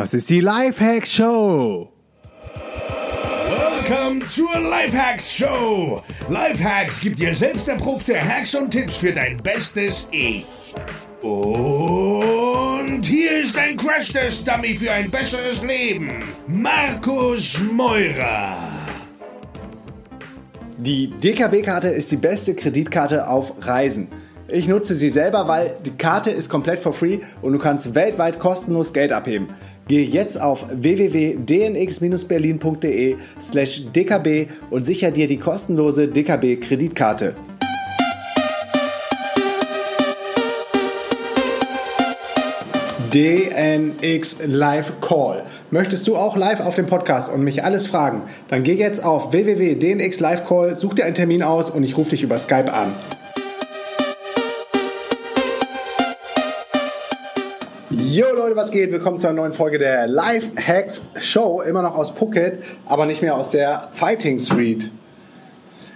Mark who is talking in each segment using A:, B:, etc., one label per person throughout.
A: Das ist die Lifehacks Show.
B: Welcome zur Lifehacks Show. Lifehacks gibt dir selbst erprobte Hacks und Tipps für dein bestes Ich. Und hier ist ein Crash-Test-Dummy für ein besseres Leben. Markus Meurer.
A: Die DKB-Karte ist die beste Kreditkarte auf Reisen. Ich nutze sie selber, weil die Karte ist komplett for free und du kannst weltweit kostenlos Geld abheben. Gehe jetzt auf www.dnx-berlin.de slash dkb und sicher dir die kostenlose DKB-Kreditkarte. DNX Live Call. Möchtest du auch live auf dem Podcast und mich alles fragen? Dann geh jetzt auf www.dnx Live Call, such dir einen Termin aus und ich rufe dich über Skype an. Jo Leute, was geht? Willkommen zu einer neuen Folge der Live Hacks Show. Immer noch aus Phuket, aber nicht mehr aus der Fighting Street.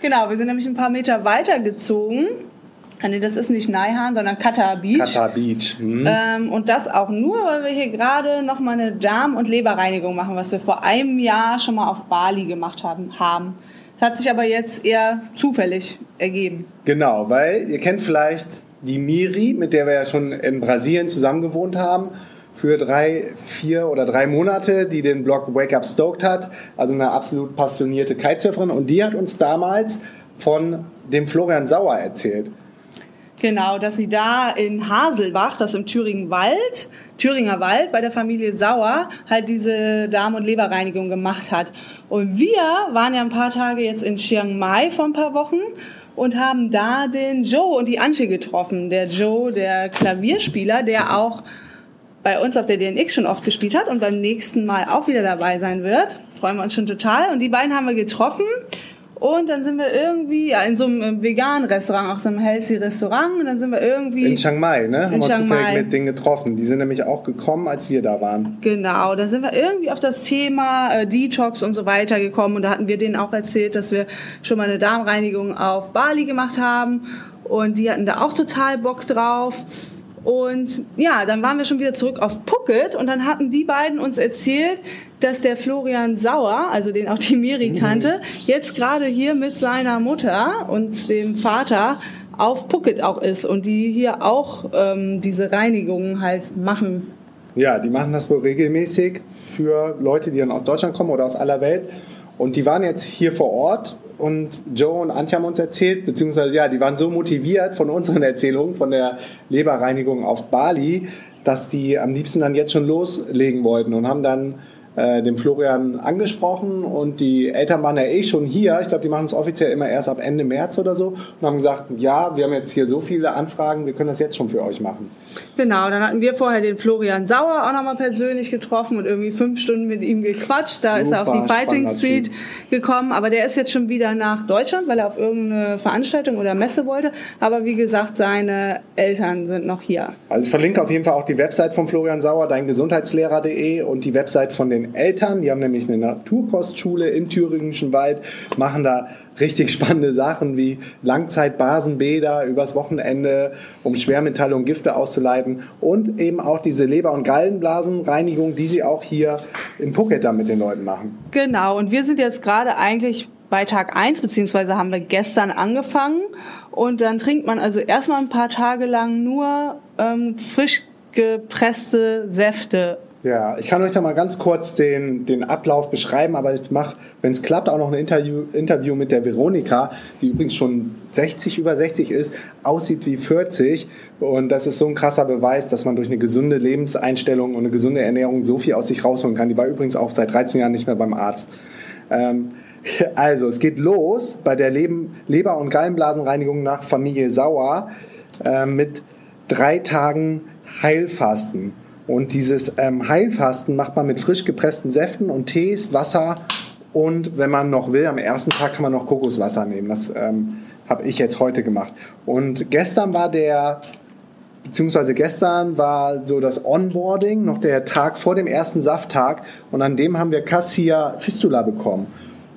C: Genau, wir sind nämlich ein paar Meter weiter gezogen Ah, nee, das ist nicht Naihan, sondern Qatar Beach.
A: Qatar Beach.
C: Mhm. Ähm, und das auch nur, weil wir hier gerade nochmal eine Darm- und Leberreinigung machen, was wir vor einem Jahr schon mal auf Bali gemacht haben. haben. Das hat sich aber jetzt eher zufällig ergeben.
A: Genau, weil ihr kennt vielleicht die Miri, mit der wir ja schon in Brasilien zusammen gewohnt haben für drei, vier oder drei Monate, die den Blog Wake Up Stoked hat, also eine absolut passionierte Kitesurferin. Und die hat uns damals von dem Florian Sauer erzählt.
C: Genau, dass sie da in Haselbach, das im Thüringen Wald, Thüringer Wald, bei der Familie Sauer, halt diese Darm- und Leberreinigung gemacht hat. Und wir waren ja ein paar Tage jetzt in Chiang Mai vor ein paar Wochen und haben da den Joe und die Antje getroffen. Der Joe, der Klavierspieler, der auch bei uns auf der DNX schon oft gespielt hat und beim nächsten Mal auch wieder dabei sein wird. Freuen wir uns schon total. Und die beiden haben wir getroffen und dann sind wir irgendwie ja, in so einem veganen Restaurant, auch so einem healthy Restaurant. Und dann sind wir irgendwie.
A: In Chiang Mai, ne? Haben wir zufällig mit denen getroffen. Die sind nämlich auch gekommen, als wir da waren.
C: Genau, da sind wir irgendwie auf das Thema äh, Detox und so weiter gekommen. Und da hatten wir denen auch erzählt, dass wir schon mal eine Darmreinigung auf Bali gemacht haben. Und die hatten da auch total Bock drauf. Und ja, dann waren wir schon wieder zurück auf Phuket und dann hatten die beiden uns erzählt, dass der Florian Sauer, also den auch die Miri mhm. kannte, jetzt gerade hier mit seiner Mutter und dem Vater auf Phuket auch ist und die hier auch ähm, diese Reinigungen halt machen.
A: Ja, die machen das wohl regelmäßig für Leute, die dann aus Deutschland kommen oder aus aller Welt. Und die waren jetzt hier vor Ort und Joe und Antje haben uns erzählt, beziehungsweise ja, die waren so motiviert von unseren Erzählungen, von der Leberreinigung auf Bali, dass die am liebsten dann jetzt schon loslegen wollten und haben dann äh, dem Florian angesprochen und die Eltern waren ja eh schon hier. Ich glaube, die machen es offiziell immer erst ab Ende März oder so und haben gesagt, ja, wir haben jetzt hier so viele Anfragen, wir können das jetzt schon für euch machen.
C: Genau, dann hatten wir vorher den Florian Sauer auch nochmal persönlich getroffen und irgendwie fünf Stunden mit ihm gequatscht. Da Super, ist er auf die Fighting Street gekommen, aber der ist jetzt schon wieder nach Deutschland, weil er auf irgendeine Veranstaltung oder Messe wollte. Aber wie gesagt, seine Eltern sind noch hier.
A: Also ich verlinke auf jeden Fall auch die Website von Florian Sauer, deingesundheitslehrer.de und die Website von den Eltern. Die haben nämlich eine Naturkostschule im Thüringischen Wald, machen da richtig spannende Sachen wie Langzeitbasenbäder übers Wochenende, um Schwermetalle und Gifte auszuleiten und eben auch diese Leber- und Gallenblasenreinigung, die sie auch hier in Phuket dann mit den Leuten machen.
C: Genau, und wir sind jetzt gerade eigentlich bei Tag 1, beziehungsweise haben wir gestern angefangen und dann trinkt man also erstmal ein paar Tage lang nur ähm, frisch gepresste Säfte
A: ja, ich kann euch da mal ganz kurz den, den Ablauf beschreiben, aber ich mache, wenn es klappt, auch noch ein Interview, Interview mit der Veronika, die übrigens schon 60, über 60 ist, aussieht wie 40. Und das ist so ein krasser Beweis, dass man durch eine gesunde Lebenseinstellung und eine gesunde Ernährung so viel aus sich rausholen kann. Die war übrigens auch seit 13 Jahren nicht mehr beim Arzt. Ähm, also, es geht los bei der Leben, Leber- und Gallenblasenreinigung nach Familie Sauer äh, mit drei Tagen Heilfasten. Und dieses ähm, Heilfasten macht man mit frisch gepressten Säften und Tees, Wasser und wenn man noch will, am ersten Tag kann man noch Kokoswasser nehmen. Das ähm, habe ich jetzt heute gemacht. Und gestern war der, beziehungsweise gestern war so das Onboarding, noch der Tag vor dem ersten Safttag und an dem haben wir Cassia Fistula bekommen.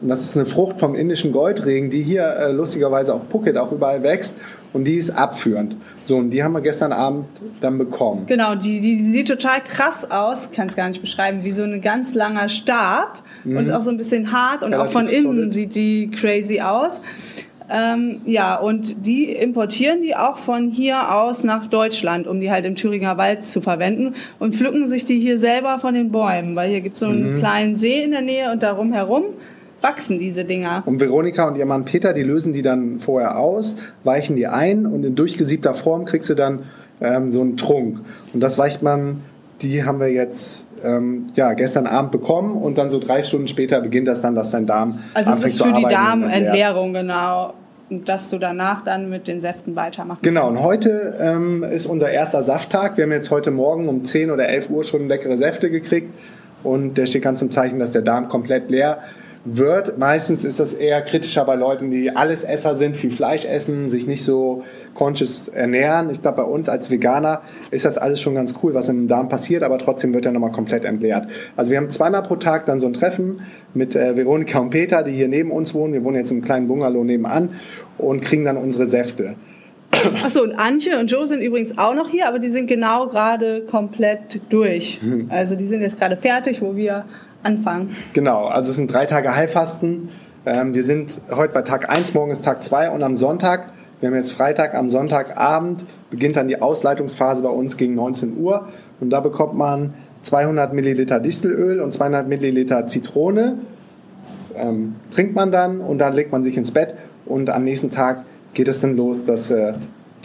A: Und das ist eine Frucht vom indischen Goldregen, die hier äh, lustigerweise auf Phuket auch überall wächst und die ist abführend. So, und die haben wir gestern Abend dann bekommen.
C: Genau, die, die sieht total krass aus, kann es gar nicht beschreiben, wie so ein ganz langer Stab und auch so ein bisschen hart und auch von
A: Mhm. Relativ
C: innen
A: solid.
C: sieht die crazy aus. Ähm, ja, und die importieren die auch von hier aus nach Deutschland, um die halt im Thüringer Wald zu verwenden und pflücken sich die hier selber von den Bäumen, weil hier gibt es so einen
A: Mhm.
C: kleinen See in der Nähe und darum herum wachsen diese Dinger.
A: Und Veronika und ihr Mann Peter, die lösen die dann vorher aus, weichen die ein und in durchgesiebter Form kriegst du dann ähm, so einen Trunk. Und das weicht man, die haben wir jetzt ähm, ja, gestern Abend bekommen und dann so drei Stunden später beginnt das dann, dass dein Darm
C: Also es ist für die
A: und.
C: Darmentleerung, genau. Und dass du danach dann mit den Säften weitermachen
A: Genau, und
C: kannst.
A: heute ähm, ist unser erster Safttag. Wir haben jetzt heute Morgen um 10 oder 11 Uhr schon leckere Säfte gekriegt. Und der steht ganz im Zeichen, dass der Darm komplett leer wird. Meistens ist das eher kritischer bei Leuten, die alles Esser sind, viel Fleisch essen, sich nicht so conscious ernähren. Ich glaube, bei uns als Veganer ist das alles schon ganz cool, was im Darm passiert, aber trotzdem wird er nochmal komplett entleert. Also wir haben zweimal pro Tag dann so ein Treffen mit äh, Veronika und Peter, die hier neben uns wohnen. Wir wohnen jetzt im kleinen Bungalow nebenan und kriegen dann unsere Säfte.
C: Achso, und Antje und Joe sind übrigens auch noch hier, aber die sind genau gerade komplett durch.
A: Hm.
C: Also die sind jetzt gerade fertig, wo wir anfangen.
A: Genau, also es sind drei Tage Heilfasten. Ähm, wir sind heute bei Tag 1, morgen ist Tag 2 und am Sonntag, wir haben jetzt Freitag, am Sonntagabend beginnt dann die Ausleitungsphase bei uns gegen 19 Uhr und da bekommt man 200 Milliliter Distelöl und 200 Milliliter Zitrone. Das ähm, trinkt man dann und dann legt man sich ins Bett und am nächsten Tag geht es dann los, dass äh,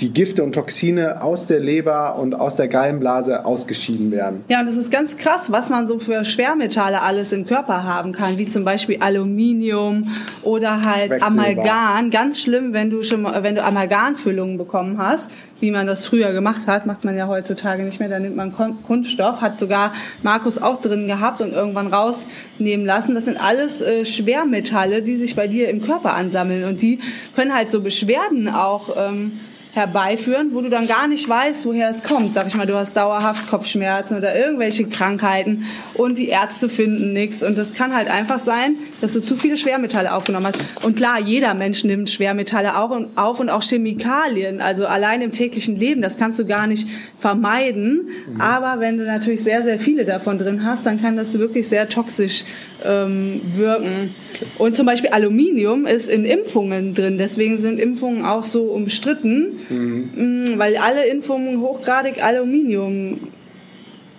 A: die Gifte und Toxine aus der Leber und aus der Gallenblase ausgeschieden werden.
C: Ja, und das ist ganz krass, was man so für Schwermetalle alles im Körper haben kann, wie zum Beispiel Aluminium oder halt
A: Quecksilber.
C: Amalgam. Ganz schlimm, wenn du schon wenn du Amalgamfüllungen bekommen hast, wie man das früher gemacht hat, macht man ja heutzutage nicht mehr. Da nimmt man Kunststoff, hat sogar Markus auch drin gehabt und irgendwann rausnehmen lassen. Das sind alles äh, Schwermetalle, die sich bei dir im Körper ansammeln und die können halt so Beschwerden auch ähm, herbeiführen, wo du dann gar nicht weißt, woher es kommt. Sag ich mal, du hast dauerhaft Kopfschmerzen oder irgendwelche Krankheiten und die Ärzte finden nichts. Und das kann halt einfach sein, dass du zu viele Schwermetalle aufgenommen hast. Und klar, jeder Mensch nimmt Schwermetalle auch und, auf und auch Chemikalien. Also allein im täglichen Leben, das kannst du gar nicht vermeiden. Aber wenn du natürlich sehr, sehr viele davon drin hast, dann kann das wirklich sehr toxisch ähm, wirken. Und zum Beispiel Aluminium ist in Impfungen drin. Deswegen sind Impfungen auch so umstritten, mh, weil alle Impfungen hochgradig Aluminium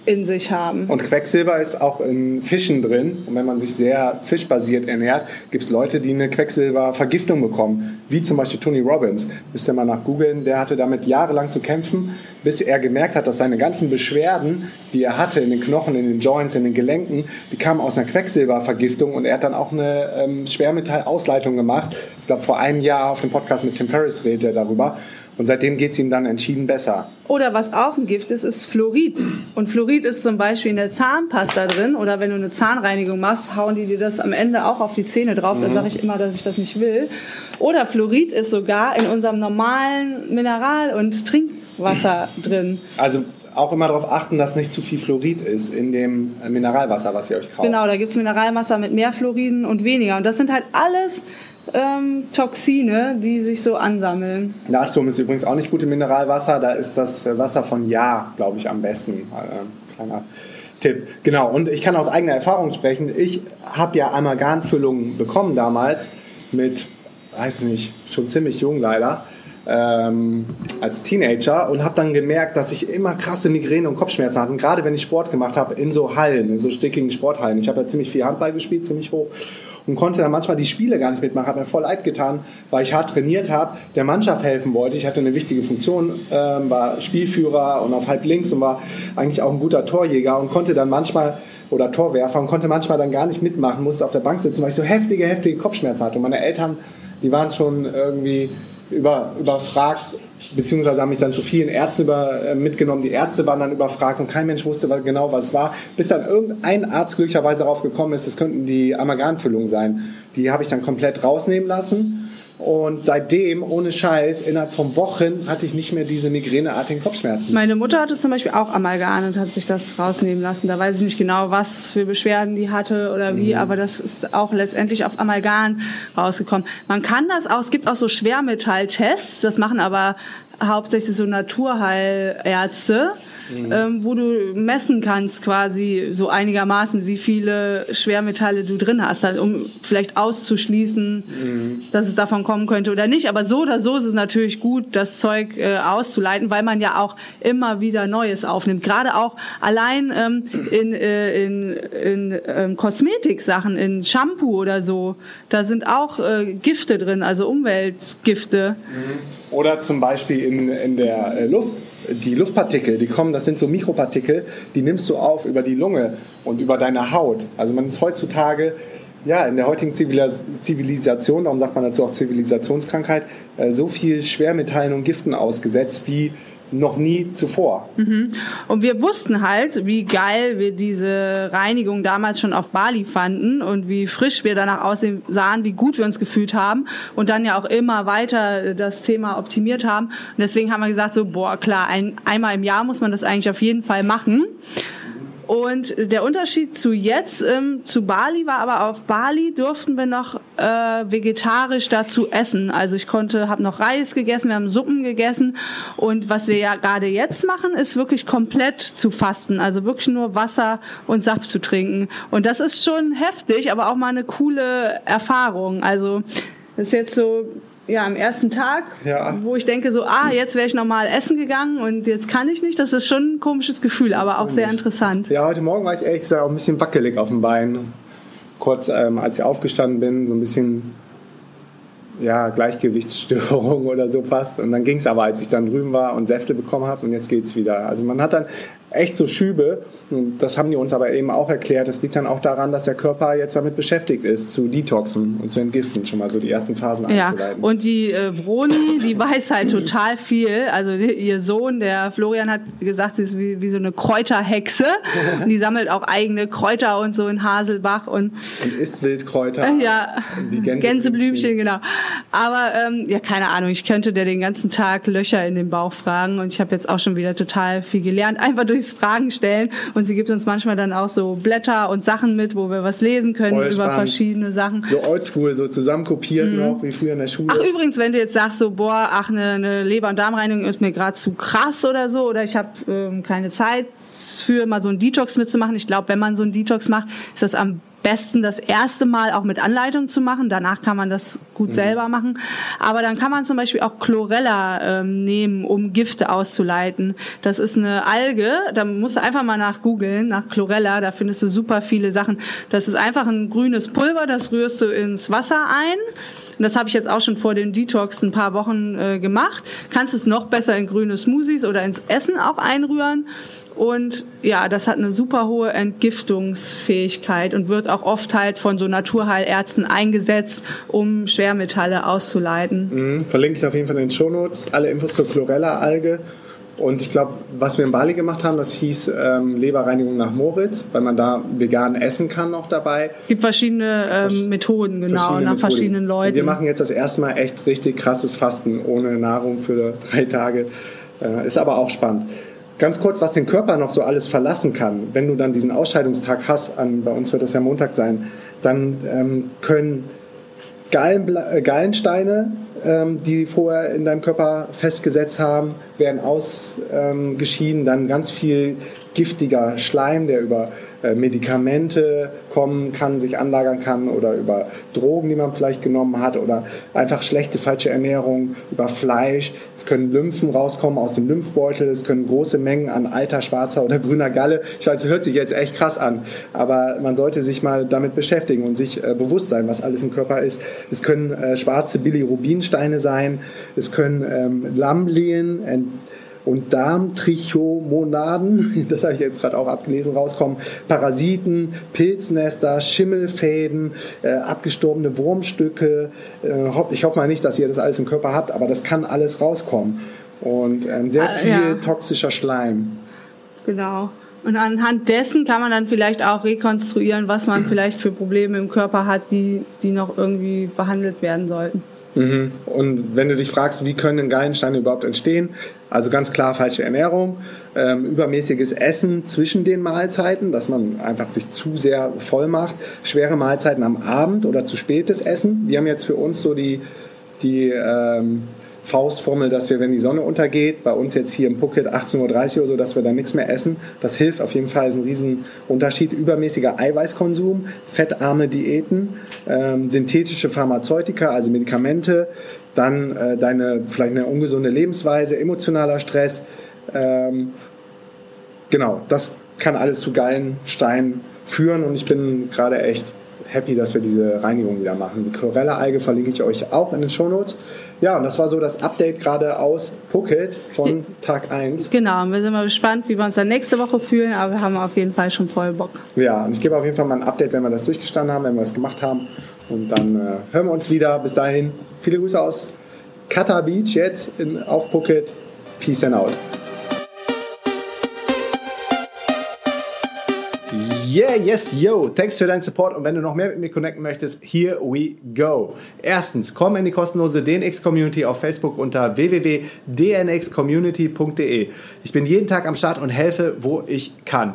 C: in sich haben.
A: Und Quecksilber ist auch in Fischen drin. Und wenn man sich sehr fischbasiert ernährt, gibt es Leute, die eine Quecksilbervergiftung bekommen. Wie zum Beispiel Tony Robbins. Müsst ihr mal nach googeln. Der hatte damit jahrelang zu kämpfen, bis er gemerkt hat, dass seine ganzen Beschwerden, die er hatte in den Knochen, in den Joints, in den Gelenken, die kamen aus einer Quecksilbervergiftung. Und er hat dann auch eine ähm, Schwermetallausleitung gemacht. Ich glaube, vor einem Jahr auf dem Podcast mit Tim Ferriss redet er darüber. Und seitdem geht es ihm dann entschieden besser.
C: Oder was auch ein Gift ist, ist Fluorid. Und Fluorid ist zum Beispiel in der Zahnpasta drin. Oder wenn du eine Zahnreinigung machst, hauen die dir das am Ende auch auf die Zähne drauf. Da sage ich immer, dass ich das nicht will. Oder Fluorid ist sogar in unserem normalen Mineral- und Trinkwasser drin.
A: Also auch immer darauf achten, dass nicht zu viel Fluorid ist in dem Mineralwasser, was ihr euch kauft.
C: Genau, da gibt's Mineralwasser mit mehr Fluoriden und weniger. Und das sind halt alles ähm, Toxine, die sich so ansammeln.
A: Natrium ist übrigens auch nicht gut im Mineralwasser. Da ist das äh, Wasser von Ja, glaube ich, am besten. Äh, kleiner Tipp. Genau. Und ich kann aus eigener Erfahrung sprechen. Ich habe ja Amalgamfüllungen bekommen damals mit, weiß nicht, schon ziemlich jung leider. Ähm, als Teenager und habe dann gemerkt, dass ich immer krasse Migräne und Kopfschmerzen hatte. Gerade wenn ich Sport gemacht habe, in so Hallen, in so stickigen Sporthallen. Ich habe ja ziemlich viel Handball gespielt, ziemlich hoch und konnte dann manchmal die Spiele gar nicht mitmachen. Hat mir voll leid getan, weil ich hart trainiert habe, der Mannschaft helfen wollte. Ich hatte eine wichtige Funktion, ähm, war Spielführer und auf halb links und war eigentlich auch ein guter Torjäger und konnte dann manchmal oder Torwerfer und konnte manchmal dann gar nicht mitmachen, musste auf der Bank sitzen, weil ich so heftige, heftige Kopfschmerzen hatte. Und meine Eltern, die waren schon irgendwie über, überfragt, beziehungsweise haben mich dann zu vielen Ärzten über, äh, mitgenommen. Die Ärzte waren dann überfragt und kein Mensch wusste was- genau, was es war, bis dann irgendein Arzt glücklicherweise darauf gekommen ist, das könnten die Amalgamfüllungen sein. Die habe ich dann komplett rausnehmen lassen Und seitdem, ohne Scheiß, innerhalb von Wochen hatte ich nicht mehr diese migräneartigen Kopfschmerzen.
C: Meine Mutter hatte zum Beispiel auch Amalgam und hat sich das rausnehmen lassen. Da weiß ich nicht genau, was für Beschwerden die hatte oder wie, mhm. aber das ist auch letztendlich auf Amalgam rausgekommen. Man kann das auch, es gibt auch so Schwermetalltests, das machen aber hauptsächlich so Naturheilärzte, mhm. ähm, wo du messen kannst quasi so einigermaßen, wie viele Schwermetalle du drin hast, um vielleicht auszuschließen, mhm. dass es davon kommen könnte oder nicht. Aber so oder so ist es natürlich gut, das Zeug äh, auszuleiten, weil man ja auch immer wieder Neues aufnimmt. Gerade auch allein ähm, in, äh, in, in ähm, Kosmetiksachen, in Shampoo oder so, da sind auch äh, Gifte drin, also Umweltgifte.
A: Mhm. Oder zum Beispiel in, in der äh, Luft. Die Luftpartikel, die kommen, das sind so Mikropartikel, die nimmst du auf über die Lunge und über deine Haut. Also man ist heutzutage ja, in der heutigen Zivilisation, darum sagt man dazu auch Zivilisationskrankheit, äh, so viel Schwermetallen und Giften ausgesetzt wie noch nie zuvor.
C: Mhm. Und wir wussten halt, wie geil wir diese Reinigung damals schon auf Bali fanden und wie frisch wir danach aussehen sahen, wie gut wir uns gefühlt haben und dann ja auch immer weiter das Thema optimiert haben. Und deswegen haben wir gesagt, so, boah, klar, ein, einmal im Jahr muss man das eigentlich auf jeden Fall machen. Und der Unterschied zu jetzt, ähm, zu Bali war aber auf Bali durften wir noch äh, vegetarisch dazu essen. Also ich konnte, habe noch Reis gegessen, wir haben Suppen gegessen und was wir ja gerade jetzt machen, ist wirklich komplett zu fasten. Also wirklich nur Wasser und Saft zu trinken. Und das ist schon heftig, aber auch mal eine coole Erfahrung. Also das ist jetzt so ja, am ersten Tag, ja. wo ich denke so, ah, jetzt wäre ich normal essen gegangen und jetzt kann ich nicht. Das ist schon ein komisches Gefühl, aber auch sehr interessant.
A: Ja, heute Morgen war ich ehrlich gesagt auch ein bisschen wackelig auf dem Bein. Kurz, ähm, als ich aufgestanden bin, so ein bisschen ja, Gleichgewichtsstörung oder so fast. Und dann ging es aber, als ich dann drüben war und Säfte bekommen habe und jetzt geht es wieder. Also man hat dann echt so Schübe. Das haben die uns aber eben auch erklärt. Das liegt dann auch daran, dass der Körper jetzt damit beschäftigt ist, zu detoxen und zu entgiften, schon mal so die ersten Phasen ja. einzuleiten.
C: Und die äh, Vroni, die weiß halt total viel. Also ihr Sohn, der Florian, hat gesagt, sie ist wie, wie so eine Kräuterhexe. Und die sammelt auch eigene Kräuter und so in Haselbach. Und,
A: und isst Wildkräuter.
C: Ja, die Gänseblümchen. Gänseblümchen, genau. Aber ähm, ja, keine Ahnung, ich könnte dir den ganzen Tag Löcher in den Bauch fragen. Und ich habe jetzt auch schon wieder total viel gelernt. Einfach durch durchs Fragen stellen. Und sie gibt uns manchmal dann auch so Blätter und Sachen mit, wo wir was lesen können Voll über spannend. verschiedene Sachen.
A: So oldschool, so zusammenkopiert mhm. noch, wie früher in der Schule.
C: Ach übrigens, wenn du jetzt sagst so, boah, ach, eine, eine Leber- und Darmreinigung ist mir gerade zu krass oder so, oder ich habe ähm, keine Zeit für mal so einen Detox mitzumachen. Ich glaube, wenn man so einen Detox macht, ist das am besten das erste Mal auch mit Anleitung zu machen. Danach kann man das gut mhm. selber machen. Aber dann kann man zum Beispiel auch Chlorella ähm, nehmen, um Gifte auszuleiten. Das ist eine Alge, da musst du einfach mal nach googeln, nach Chlorella, da findest du super viele Sachen. Das ist einfach ein grünes Pulver, das rührst du ins Wasser ein. Und das habe ich jetzt auch schon vor dem Detox ein paar Wochen äh, gemacht. Kannst es noch besser in grüne Smoothies oder ins Essen auch einrühren. Und ja, das hat eine super hohe Entgiftungsfähigkeit und wird auch oft halt von so Naturheilärzten eingesetzt, um Schwermetalle auszuleiten.
A: Mhm, verlinke ich auf jeden Fall in den Shownotes. Alle Infos zur Chlorella-Alge. Und ich glaube, was wir in Bali gemacht haben, das hieß ähm, Leberreinigung nach Moritz, weil man da vegan essen kann noch dabei.
C: Es gibt verschiedene ähm, Methoden, genau, verschiedene nach Methoden. verschiedenen Leuten. Und
A: wir machen jetzt das erste Mal echt richtig krasses Fasten ohne Nahrung für drei Tage. Äh, ist aber auch spannend. Ganz kurz, was den Körper noch so alles verlassen kann, wenn du dann diesen Ausscheidungstag hast, an, bei uns wird das ja Montag sein, dann ähm, können Gallen, äh, Gallensteine, ähm, die vorher in deinem Körper festgesetzt haben, werden ausgeschieden, dann ganz viel giftiger Schleim, der über äh, Medikamente kommen kann, sich anlagern kann oder über Drogen, die man vielleicht genommen hat oder einfach schlechte, falsche Ernährung, über Fleisch. Es können Lymphen rauskommen aus dem Lymphbeutel, es können große Mengen an alter, schwarzer oder grüner Galle. Ich weiß, es hört sich jetzt echt krass an, aber man sollte sich mal damit beschäftigen und sich äh, bewusst sein, was alles im Körper ist. Es können äh, schwarze Bilirubinsteine sein, es können ähm, Lammlehen, und Darmtrichomonaden, das habe ich jetzt gerade auch abgelesen, rauskommen, Parasiten, Pilznester, Schimmelfäden, äh, abgestorbene Wurmstücke. Äh, ich hoffe mal nicht, dass ihr das alles im Körper habt, aber das kann alles rauskommen. Und ähm, sehr ah, viel ja. toxischer Schleim.
C: Genau. Und anhand dessen kann man dann vielleicht auch rekonstruieren, was man vielleicht für Probleme im Körper hat, die, die noch irgendwie behandelt werden sollten.
A: Mhm. Und wenn du dich fragst, wie können Gallensteine überhaupt entstehen, also ganz klar falsche Ernährung, ähm, übermäßiges Essen zwischen den Mahlzeiten, dass man einfach sich zu sehr voll macht, schwere Mahlzeiten am Abend oder zu spätes Essen. Wir haben jetzt für uns so die, die ähm, Faustformel, dass wir, wenn die Sonne untergeht, bei uns jetzt hier im Phuket 18.30 Uhr oder so, dass wir dann nichts mehr essen. Das hilft auf jeden Fall, ist ein Riesenunterschied. Übermäßiger Eiweißkonsum, fettarme Diäten, ähm, synthetische Pharmazeutika, also Medikamente, dann äh, deine vielleicht eine ungesunde Lebensweise, emotionaler Stress. Ähm, genau, das kann alles zu geilen Steinen führen und ich bin gerade echt happy, dass wir diese Reinigung wieder machen. Die Chlorella-Alge verlinke ich euch auch in den Shownotes. Ja, und das war so das Update gerade aus Phuket von Tag 1.
C: Genau, und wir sind mal gespannt, wie wir uns dann nächste Woche fühlen, aber wir haben auf jeden Fall schon voll Bock.
A: Ja, und ich gebe auf jeden Fall mal ein Update, wenn wir das durchgestanden haben, wenn wir es gemacht haben. Und dann äh, hören wir uns wieder. Bis dahin, viele Grüße aus Qatar Beach jetzt in, auf Phuket. Peace and out. Yeah, yes, yo. Thanks für deinen Support und wenn du noch mehr mit mir connecten möchtest, here we go. Erstens, komm in die kostenlose DNX Community auf Facebook unter www.dnxcommunity.de. Ich bin jeden Tag am Start und helfe, wo ich kann.